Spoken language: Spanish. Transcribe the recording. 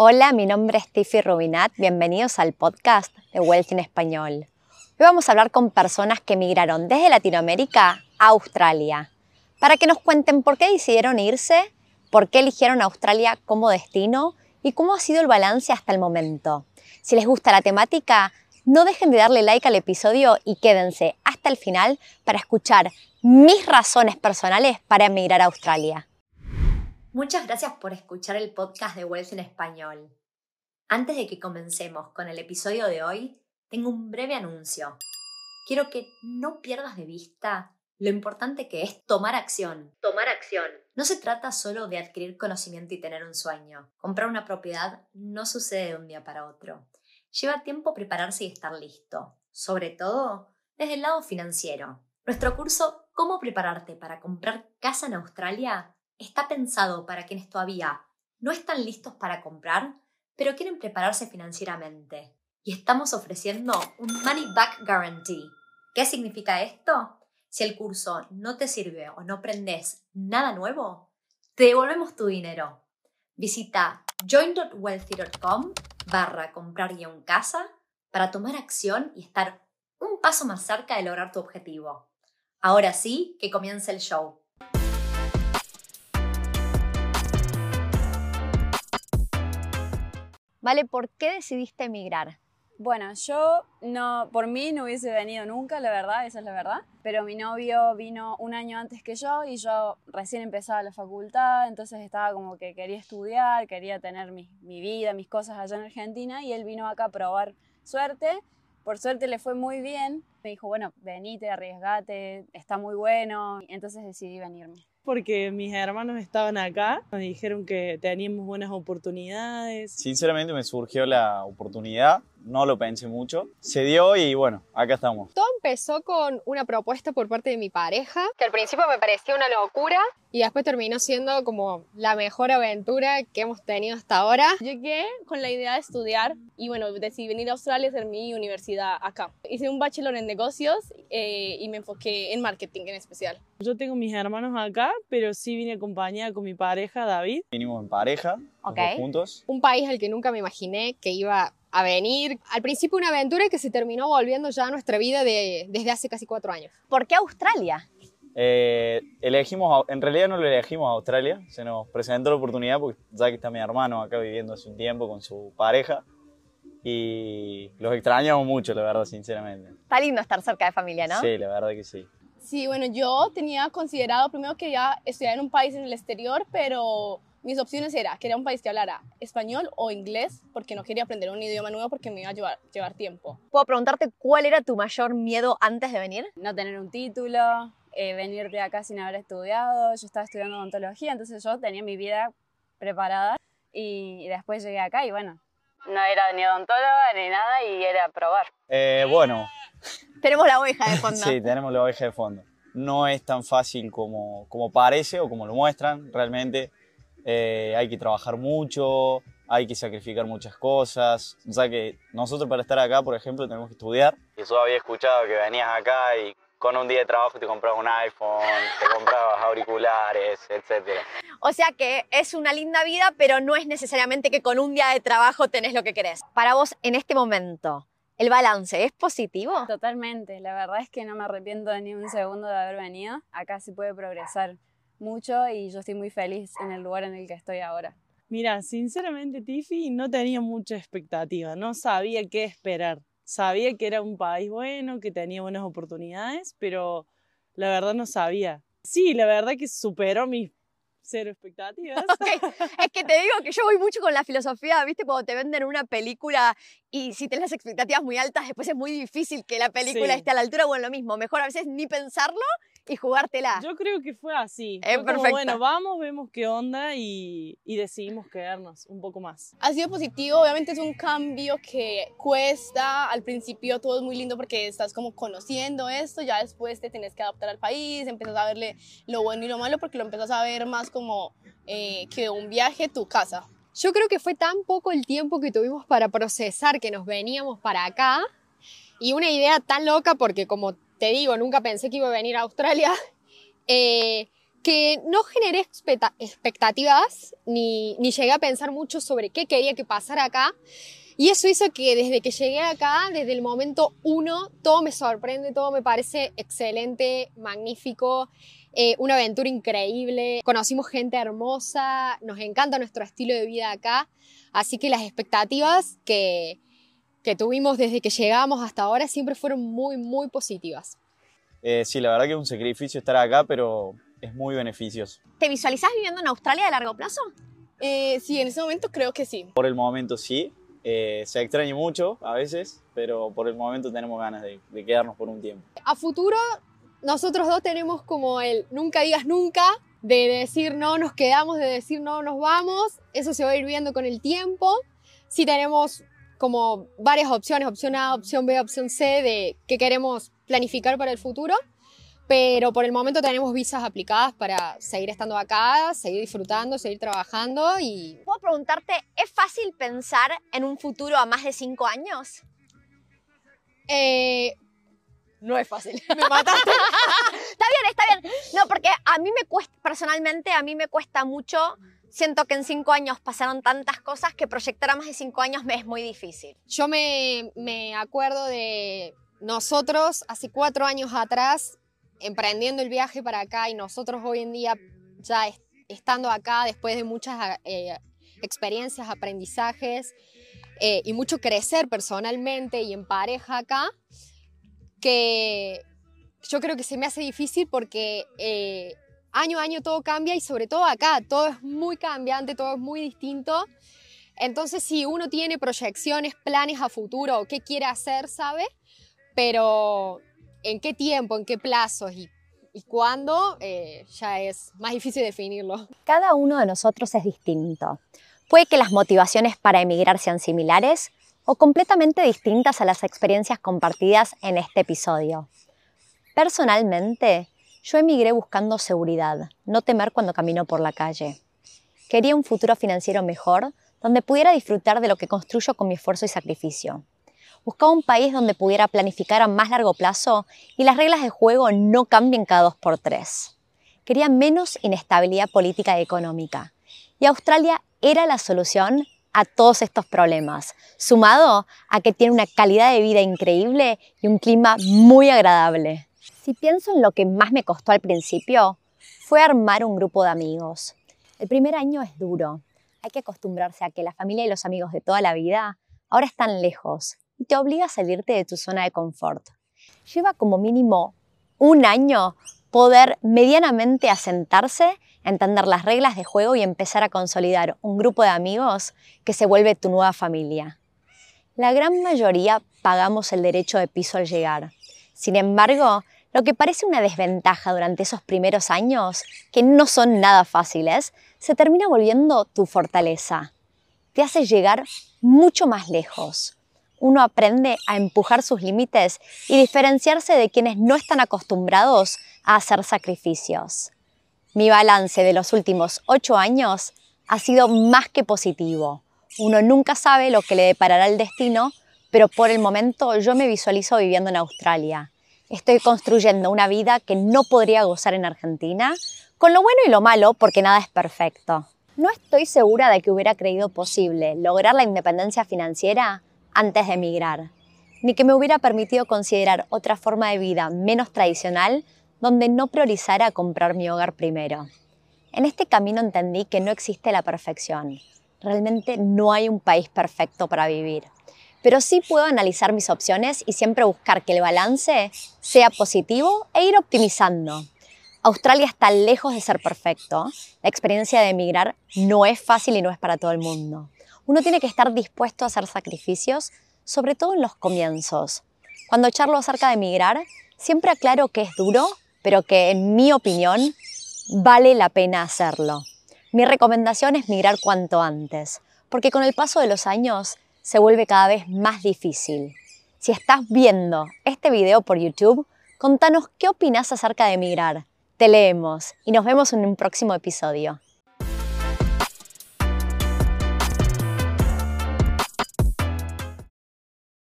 Hola, mi nombre es Tiffy Rubinat. Bienvenidos al podcast de Wealth en Español. Hoy vamos a hablar con personas que emigraron desde Latinoamérica a Australia para que nos cuenten por qué decidieron irse, por qué eligieron Australia como destino y cómo ha sido el balance hasta el momento. Si les gusta la temática, no dejen de darle like al episodio y quédense hasta el final para escuchar mis razones personales para emigrar a Australia. Muchas gracias por escuchar el podcast de Wealth en español. Antes de que comencemos con el episodio de hoy, tengo un breve anuncio. Quiero que no pierdas de vista lo importante que es tomar acción. Tomar acción. No se trata solo de adquirir conocimiento y tener un sueño. Comprar una propiedad no sucede de un día para otro. Lleva tiempo prepararse y estar listo, sobre todo desde el lado financiero. Nuestro curso Cómo prepararte para comprar casa en Australia está pensado para quienes todavía no están listos para comprar, pero quieren prepararse financieramente. Y estamos ofreciendo un Money Back Guarantee. ¿Qué significa esto? Si el curso no te sirve o no aprendes nada nuevo, te devolvemos tu dinero. Visita join.wealthy.com barra comprar guion casa para tomar acción y estar un paso más cerca de lograr tu objetivo. Ahora sí, que comience el show. Vale, ¿por qué decidiste emigrar? Bueno, yo no, por mí no hubiese venido nunca, la verdad, esa es la verdad. Pero mi novio vino un año antes que yo y yo recién empezaba la facultad, entonces estaba como que quería estudiar, quería tener mi, mi vida, mis cosas allá en Argentina y él vino acá a probar suerte. Por suerte le fue muy bien. Me dijo, bueno, venite, arriesgate, está muy bueno. Entonces decidí venirme porque mis hermanos estaban acá, nos dijeron que teníamos buenas oportunidades. Sinceramente me surgió la oportunidad, no lo pensé mucho, se dio y bueno, acá estamos. Todo empezó con una propuesta por parte de mi pareja, que al principio me parecía una locura y después terminó siendo como la mejor aventura que hemos tenido hasta ahora. Llegué con la idea de estudiar y bueno, decidí venir a Australia a hacer mi universidad acá. Hice un bachelor en negocios eh, y me enfoqué en marketing en especial. Yo tengo mis hermanos acá, pero sí vine acompañada con mi pareja, David. Vinimos en pareja, juntos. Un país al que nunca me imaginé que iba a venir. Al principio una aventura que se terminó volviendo ya a nuestra vida desde hace casi cuatro años. ¿Por qué Australia? Eh, elegimos, en realidad no lo elegimos a Australia, se nos presentó la oportunidad porque ya que está mi hermano acá viviendo hace un tiempo con su pareja y los extrañamos mucho, la verdad, sinceramente. Está lindo estar cerca de familia, ¿no? Sí, la verdad que sí. Sí, bueno, yo tenía considerado primero que ya estudiar en un país en el exterior, pero mis opciones era que era un país que hablara español o inglés, porque no quería aprender un idioma nuevo porque me iba a llevar, llevar tiempo. ¿Puedo preguntarte cuál era tu mayor miedo antes de venir? No tener un título, eh, venir de acá sin haber estudiado. Yo estaba estudiando odontología, entonces yo tenía mi vida preparada y, después llegué acá y bueno, no era ni odontóloga ni nada y era probar. Eh, bueno, tenemos la oveja de fondo. Sí, tenemos la oveja de fondo. No es tan fácil como, como parece o como lo muestran realmente. Eh, hay que trabajar mucho, hay que sacrificar muchas cosas. O sea que nosotros para estar acá, por ejemplo, tenemos que estudiar. Y yo había escuchado que venías acá y con un día de trabajo te comprabas un iPhone, te comprabas auriculares, etc. O sea que es una linda vida, pero no es necesariamente que con un día de trabajo tenés lo que querés. Para vos, en este momento, ¿El balance es positivo? Totalmente, la verdad es que no me arrepiento de ni un segundo de haber venido. Acá se puede progresar mucho y yo estoy muy feliz en el lugar en el que estoy ahora. Mira, sinceramente Tiffy no tenía mucha expectativa, no sabía qué esperar. Sabía que era un país bueno, que tenía buenas oportunidades, pero la verdad no sabía. Sí, la verdad que superó mis cero expectativas. Es que te digo que yo voy mucho con la filosofía, ¿viste? Cuando te venden una película y si tienes las expectativas muy altas, después es muy difícil que la película esté a la altura. Bueno, lo mismo, mejor a veces ni pensarlo y jugártela. Yo creo que fue así. Es perfecto. bueno, vamos, vemos qué onda y, y, decidimos quedarnos un poco más. Ha sido positivo, obviamente es un cambio que cuesta. Al principio todo es muy lindo porque estás como conociendo esto, ya después te tienes que adaptar al país, empiezas a verle lo bueno y lo malo porque lo empiezas a ver más como eh, que un viaje tu casa. Yo creo que fue tan poco el tiempo que tuvimos para procesar que nos veníamos para acá y una idea tan loca porque como te digo, nunca pensé que iba a venir a Australia, eh, que no generé expecta- expectativas ni, ni llegué a pensar mucho sobre qué quería que pasara acá. Y eso hizo que desde que llegué acá, desde el momento uno, todo me sorprende, todo me parece excelente, magnífico, eh, una aventura increíble. Conocimos gente hermosa, nos encanta nuestro estilo de vida acá. Así que las expectativas que, que tuvimos desde que llegamos hasta ahora siempre fueron muy, muy positivas. Eh, sí, la verdad que es un sacrificio estar acá, pero es muy beneficioso. ¿Te visualizás viviendo en Australia a largo plazo? Eh, sí, en ese momento creo que sí. Por el momento sí, eh, se extraña mucho a veces, pero por el momento tenemos ganas de, de quedarnos por un tiempo. A futuro, nosotros dos tenemos como el nunca digas nunca, de decir no nos quedamos, de decir no nos vamos. Eso se va a ir viendo con el tiempo. Sí tenemos como varias opciones, opción A, opción B, opción C, de qué queremos planificar para el futuro. Pero por el momento tenemos visas aplicadas para seguir estando acá, seguir disfrutando, seguir trabajando y Puedo preguntarte, ¿es fácil pensar en un futuro a más de cinco años? eh, No es fácil. Me mataste. está bien, está bien. No, porque a mí me cuesta, personalmente, a mí me cuesta mucho. Siento que en cinco años pasaron tantas cosas que proyectar a más de cinco años me es muy difícil. Yo me, me acuerdo de nosotros hace cuatro años atrás emprendiendo el viaje para acá y nosotros hoy en día ya es- estando acá después de muchas eh, experiencias, aprendizajes eh, y mucho crecer personalmente y en pareja acá, que yo creo que se me hace difícil porque eh, año a año todo cambia y sobre todo acá todo es muy cambiante, todo es muy distinto. Entonces, si uno tiene proyecciones, planes a futuro, qué quiere hacer, ¿sabe? Pero en qué tiempo, en qué plazos y, y cuándo, eh, ya es más difícil definirlo. Cada uno de nosotros es distinto. Puede que las motivaciones para emigrar sean similares o completamente distintas a las experiencias compartidas en este episodio. Personalmente, yo emigré buscando seguridad, no temer cuando camino por la calle. Quería un futuro financiero mejor, donde pudiera disfrutar de lo que construyo con mi esfuerzo y sacrificio. Buscaba un país donde pudiera planificar a más largo plazo y las reglas de juego no cambien cada dos por tres. Quería menos inestabilidad política y económica. Y Australia era la solución a todos estos problemas, sumado a que tiene una calidad de vida increíble y un clima muy agradable. Si pienso en lo que más me costó al principio, fue armar un grupo de amigos. El primer año es duro. Hay que acostumbrarse a que la familia y los amigos de toda la vida ahora están lejos y te obliga a salirte de tu zona de confort. Lleva como mínimo un año poder medianamente asentarse, entender las reglas de juego y empezar a consolidar un grupo de amigos que se vuelve tu nueva familia. La gran mayoría pagamos el derecho de piso al llegar. Sin embargo, lo que parece una desventaja durante esos primeros años, que no son nada fáciles, se termina volviendo tu fortaleza. Te hace llegar mucho más lejos. Uno aprende a empujar sus límites y diferenciarse de quienes no están acostumbrados a hacer sacrificios. Mi balance de los últimos ocho años ha sido más que positivo. Uno nunca sabe lo que le deparará el destino, pero por el momento yo me visualizo viviendo en Australia. Estoy construyendo una vida que no podría gozar en Argentina, con lo bueno y lo malo, porque nada es perfecto. No estoy segura de que hubiera creído posible lograr la independencia financiera antes de emigrar, ni que me hubiera permitido considerar otra forma de vida menos tradicional donde no priorizara comprar mi hogar primero. En este camino entendí que no existe la perfección. Realmente no hay un país perfecto para vivir. Pero sí puedo analizar mis opciones y siempre buscar que el balance sea positivo e ir optimizando. Australia está lejos de ser perfecto. La experiencia de emigrar no es fácil y no es para todo el mundo. Uno tiene que estar dispuesto a hacer sacrificios, sobre todo en los comienzos. Cuando charlo acerca de emigrar, siempre aclaro que es duro, pero que en mi opinión vale la pena hacerlo. Mi recomendación es migrar cuanto antes, porque con el paso de los años se vuelve cada vez más difícil. Si estás viendo este video por YouTube, contanos qué opinas acerca de emigrar. Te leemos y nos vemos en un próximo episodio.